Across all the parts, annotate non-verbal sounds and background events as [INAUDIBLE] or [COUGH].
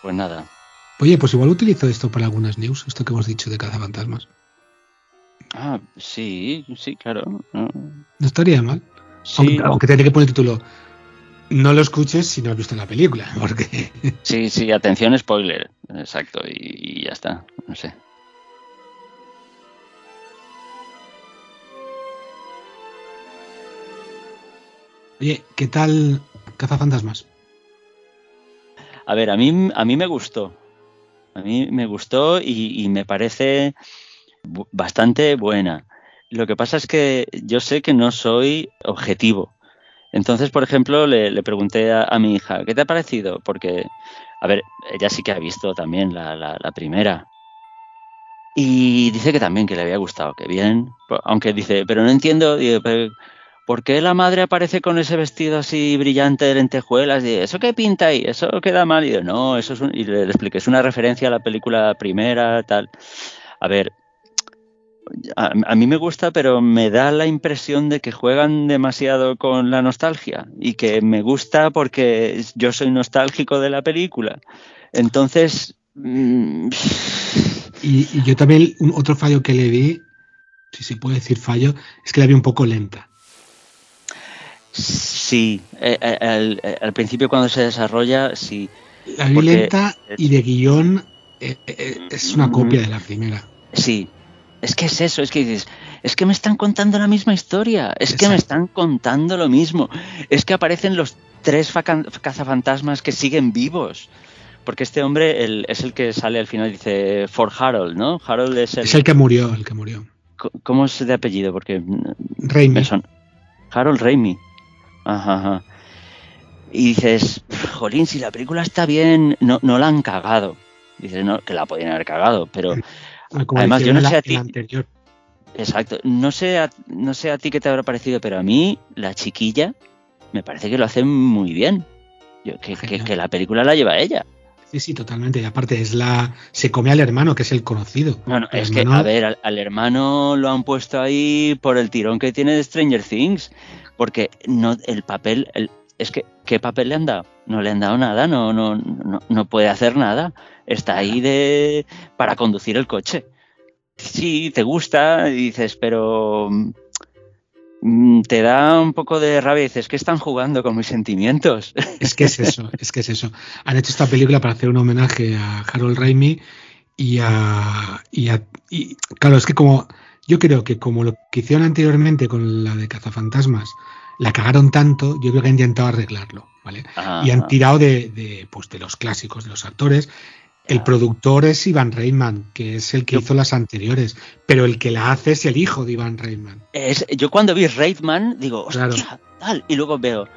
Pues nada. Oye, pues igual utilizo esto para algunas news, esto que hemos dicho de cazafantasmas. Ah, sí, sí, claro. No, no estaría mal. Sí. Aunque, aunque que poner el título. No lo escuches si no has visto la película, [LAUGHS] porque. Sí, sí, atención, spoiler. Exacto, y, y ya está. No sé. Oye, ¿qué tal Cazafantasmas? A ver, a mí, a mí me gustó. A mí me gustó y, me parece bastante buena. Lo que pasa es que yo sé que no soy objetivo. Entonces, por ejemplo, le, pregunté a, mi hija, ¿qué te ha parecido? Porque, a ver, ella sí que ha visto también la, primera. Y dice que también, que le había gustado, que bien. Aunque dice, pero no entiendo, ¿por qué la madre aparece con ese vestido así brillante de lentejuelas? Y ¿eso qué pinta ahí? ¿Eso queda mal? Y no, eso es un... Y le, expliqué, es una referencia a la película primera, tal. A ver, a, mí me gusta, pero me da la impresión de que juegan demasiado con la nostalgia y que me gusta porque yo soy nostálgico de la película. Entonces... Mmm... Y, y, yo también, un, otro fallo que le vi, si se puede decir fallo, es que la vi un poco lenta. Sí, eh, eh, al, eh, al, principio cuando se desarrolla, sí. La vi lenta y de guion eh, es una copia de la primera. Sí, es que es eso, es que dices, es que me están contando la misma historia, es Exacto. que me están contando lo mismo, es que aparecen los tres cazafantasmas que siguen vivos. Porque este hombre el, es el que sale al final, dice For Harold, ¿no? Harold es el, es el que murió, el que murió. ¿Cómo es de apellido? Porque. Raimi. Harold Raimi. Ajá, ajá. Y dices, jolín, si la película está bien, no, no la han cagado. Dices, no, que la podían haber cagado, pero. Como además, yo no sé a ti. Anterior. Exacto. No sé, a, no sé a ti qué te habrá parecido, pero a mí, la chiquilla, me parece que lo hace muy bien. Yo, que, que, que, la película la lleva ella. Sí, sí, totalmente. Y aparte es la. se come al hermano, que es el conocido. No, no, el es hermano... que, a ver, al, al, hermano lo han puesto ahí por el tirón que tiene de Stranger Things. Porque no, el papel. El, es que, ¿qué papel le han dado? No le han dado nada, no, no, no, no puede hacer nada. Está ahí de. para conducir el coche. Sí, te gusta, dices, pero mm, te da un poco de rabia y dices que están jugando con mis sentimientos. [LAUGHS] Es que es eso, es que es eso. Han hecho esta película para hacer un homenaje a Harold Raimi y a, y a y, claro, es que como yo creo que como lo que hicieron anteriormente con la de Cazafantasmas, la cagaron tanto, yo creo que han intentado arreglarlo, ¿vale? Ajá. Y han tirado de, de, pues de los clásicos, de los actores. El productor es Ivan Reitman, que es el que yo, hizo las anteriores, pero el que la hace es el hijo de Ivan Reitman. Es, yo cuando vi Reitman digo, hostia, claro. tal, y luego veo,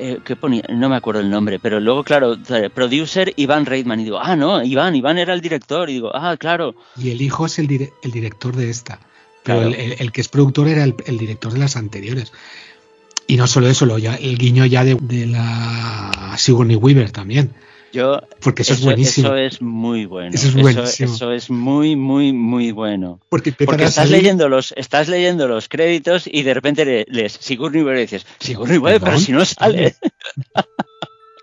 eh, ¿qué ponía? No me acuerdo el nombre, pero luego, claro, producer Iván Reitman, y digo, ah, no, Iván, Iván era el director, y digo, ah, claro. Y el hijo es el, dire el director de esta, pero claro. el, el, el, que es productor era el, el, director de las anteriores. Y no solo eso, lo, ya, el guiño ya de, de la Sigourney Weaver también. Yo, porque eso, eso, es buenísimo. Eso es muy bueno. Eso es buenísimo. Eso, eso es muy, muy, muy bueno. Porque, porque estás, salir... leyendo los, estás leyendo los créditos y de repente lees Sigourney Weaver y dices, Sigourney Weaver, pero si no sale.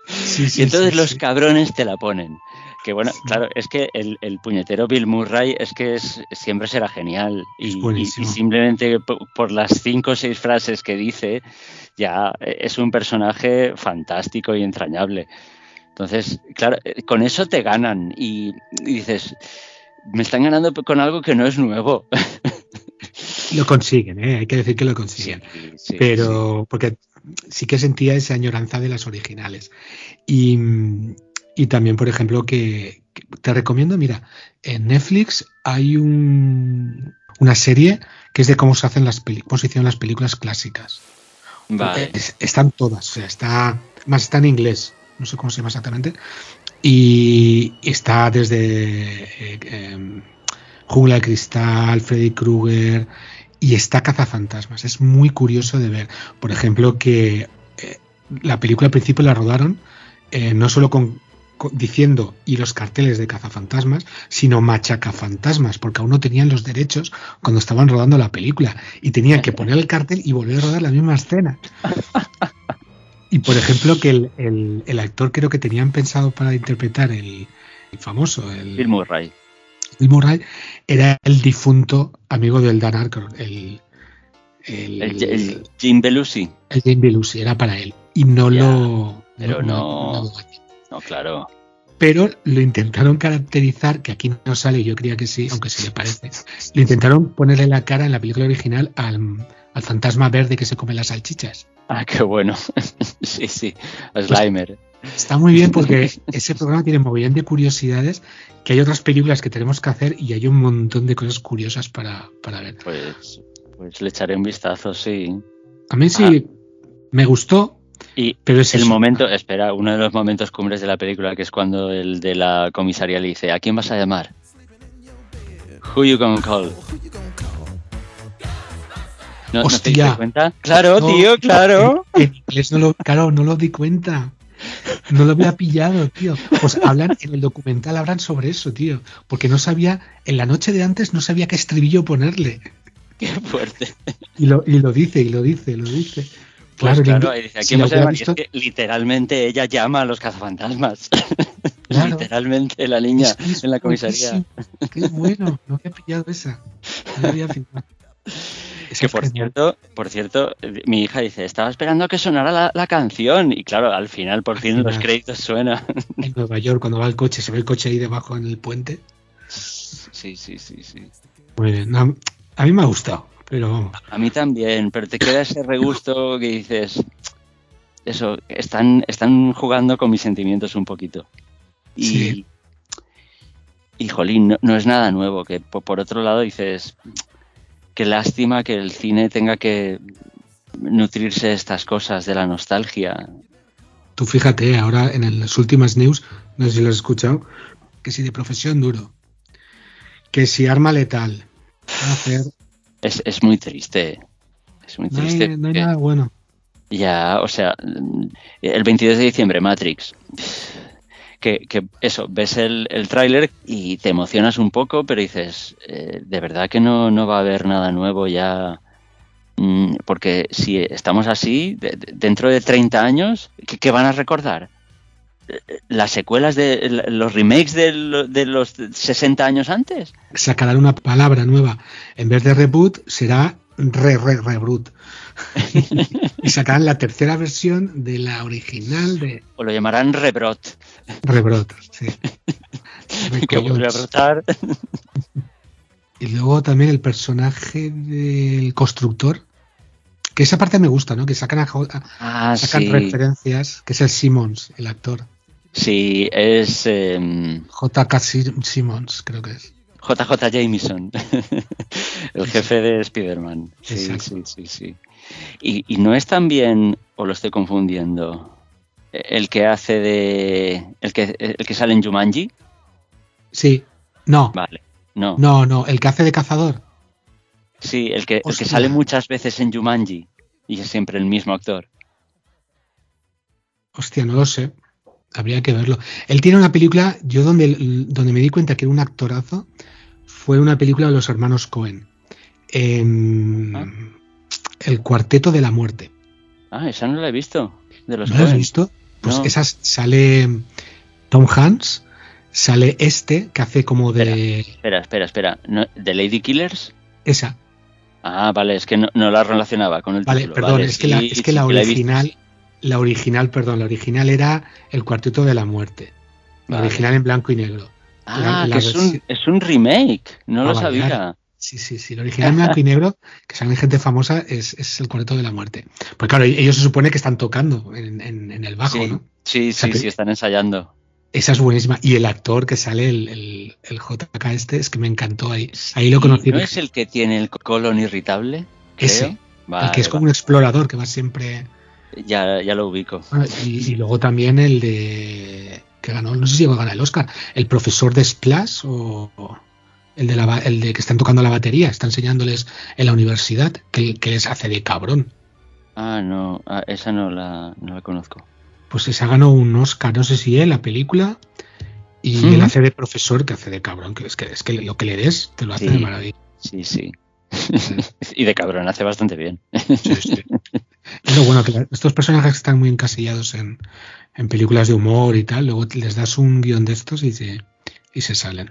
sí, sí, [LAUGHS] y entonces sí, los cabrones te la ponen. Que bueno, claro, es que el, el, puñetero Bill Murray es que es, siempre será genial. Y, y, y simplemente por, por, las cinco o seis frases que dice, ya es un personaje fantástico y entrañable. Entonces, claro, eh, con eso te ganan y, y, dices, me están ganando con algo que no es nuevo. [LAUGHS] Lo consiguen, ¿eh? hay que decir que lo consiguen. Sí, sí, Pero, sí. porque sí que sentía esa añoranza de las originales. Y, y también, por ejemplo, que, que, te recomiendo, mira, en Netflix hay un, una serie que es de cómo se hacen las hicieron las películas clásicas. Vale. Es, están todas, o sea, está, más está en inglés no sé cómo se llama exactamente, y está desde eh, eh, Jungla de Cristal, Freddy Krueger, y está Cazafantasmas. Es muy curioso de ver, por ejemplo, que eh, la película al principio la rodaron eh, no solo con, diciendo y los carteles de cazafantasmas, sino machacafantasmas, porque aún no tenían los derechos cuando estaban rodando la película y tenían que poner el cartel y volver a rodar la misma escena. [LAUGHS] Y por ejemplo, que el, el, el actor creo que tenían pensado para interpretar el, el famoso, el Bill Murray. Bill Murray, era el difunto amigo del Dan Aykroyd, el, el, Jim Belushi. el Jim Belushi, era para él. Y no lo. pero no- lo- No, claro. pero lo intentaron caracterizar, que aquí no sale, yo creía que sí, aunque sí le parece. Lo intentaron ponerle la cara en la película original al, al fantasma verde que se come las salchichas. Ah, qué bueno. [LAUGHS] sí, sí. Slimer. Está muy bien porque ese programa tiene mogollón de curiosidades, que hay otras películas que tenemos que hacer y hay un montón de cosas curiosas para, para ver. Pues, pues le echaré un vistazo, sí. A mí sí me gustó, Y pero es el eso. momento, espera, uno de los momentos cumbres de la película, que es cuando el de la comisaría le dice, ¿a quién vas a llamar? Who you gonna call? ¿No, ¿no te diste cuenta? Claro, No, tío, claro. En, en inglés no lo, claro, no lo di cuenta. No lo había pillado, tío. Pues hablan, en el documental hablan sobre eso, tío. Porque no sabía, en la noche de antes no sabía qué estribillo ponerle. Qué fuerte. Y lo, y lo dice, y lo dice, lo dice. Pues Claro, claro, dice, ¿a si? Y visto- es que literalmente ella llama a los cazafantasmas. [LAUGHS] Claro. literalmente la niña Es que es en la comisaría. Qué bueno, no había pillado esa. No había pillado. [LAUGHS] Esa Que es por genial. cierto, por cierto, eh, mi hija dice, estaba esperando a que sonara la, la canción. Y claro, al final, por fin, los créditos suenan. [LAUGHS] En Nueva York, cuando va el coche, se ve el coche ahí debajo en el puente. Sí, sí, sí, sí. Muy bien. A, a mí me ha gustado, pero vamos. A mí también, pero te queda ese regusto que dices, eso, están, están jugando con mis sentimientos un poquito. Y, Sí. y jolín, no, no es nada nuevo, que po- por, otro lado dices, qué lástima que el cine tenga que nutrirse de estas cosas, de la nostalgia. Tú fíjate, ahora en las últimas news, no sé si lo has escuchado, que si de profesión duro, que si arma letal, va a hacer, Es, es muy triste. Es muy no hay, triste. no hay nada bueno. Ya, o sea, el 22 de diciembre, Matrix. Que, que eso, ves el, el tráiler y te emocionas un poco, pero dices, eh, de verdad que no, no va a haber nada nuevo ya. Mm, Porque si estamos así, de- de- dentro de 30 años, ¿qué, qué van a recordar? Eh, ¿Las secuelas de los remakes de los 60 años antes? Sacarán una palabra nueva. En vez de reboot, será re, re, reboot. [LAUGHS] y sacarán la tercera versión de la original de ¿O lo llamarán Rebrot? Rebrot. Sí. [LAUGHS] Que vuelve a brotar. Y luego también el personaje del constructor. Que esa parte me gusta, ¿no? Que sacan, a, a- Ah, sacan sí. referencias, que es el Simmons, el actor. Sí, es em, J.K. Sim- Simmons, creo que es. JJ Jameson, [LAUGHS] el jefe de Spider-Man. Sí, sí, sí, sí. Y, y no es también, o lo estoy confundiendo, el que hace de. el que, el que sale en Jumanji. Sí. No, Vale, no. no, no. El que hace de cazador. Sí, el que, el que sale muchas veces en Jumanji y es siempre el mismo actor. Hostia, no lo sé. Habría que verlo. Él tiene una película, yo donde, donde me di cuenta que era un actorazo, fue una película de los hermanos Cohen. En Ah. El Cuarteto de la Muerte. Ah, esa no la he visto. De los ¿No lo has visto? Pues No. esa sale Tom Hanks, sale este que hace como de Espera, espera, espera. ¿No- ¿De Lady Killers? esa. Ah, vale, es que no, no la relacionaba con el Vale, título. perdón, Vale, es que la, sí, es que sí la que la he visto, original, la original, perdón, la original era El Cuarteto de la Muerte. La Vale. original en blanco y negro. Ah, la- que es un, versión- es un remake. No Ah, lo vale, sabía. Sí, sí, sí. La original blanco y negro, que sale gente famosa, es, es el Cuarteto de la Muerte. Pues claro, ellos se supone que están tocando en, en- en el bajo, sí, ¿no? sí, sea, sí, sí, están ensayando. Esa es buenísima. Y el actor que sale, el, el, el JK este, es que me encantó ahí. Ahí lo ¿Y conocí. ¿No es el que tiene el colon irritable? creo? Ese, Vale, el que es como vale. un explorador que va siempre. Ya, ya lo ubico. Y luego también el de. Que ganó, no sé si llegó a ganar el Oscar. El profesor de Splash o. el de, la, el de que están tocando la batería, está enseñándoles en la universidad, que, que les hace de cabrón. Ah, no, ah, esa no la, no la conozco. Pues esa ganó un Oscar, no sé si él, la película. Y él hace de profesor, que hace de cabrón. Que es que, es que lo que le des, te lo hace Sí. de maravilla. Sí, sí. [LAUGHS] y de cabrón, hace bastante bien. Sí, sí. Es lo bueno, que estos personajes están muy encasillados en, en películas de humor y tal, luego les das un guion de estos y se, y se salen.